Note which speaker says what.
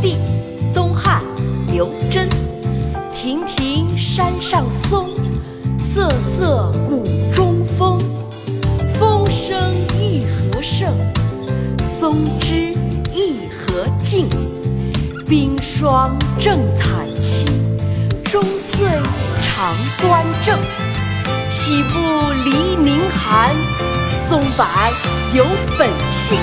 Speaker 1: 地，东汉，刘桢。亭亭山上松，瑟瑟谷中风。风声一何盛，松枝一何劲。冰霜正惨凄，终岁常端正。岂不罹凝寒？松柏有本性。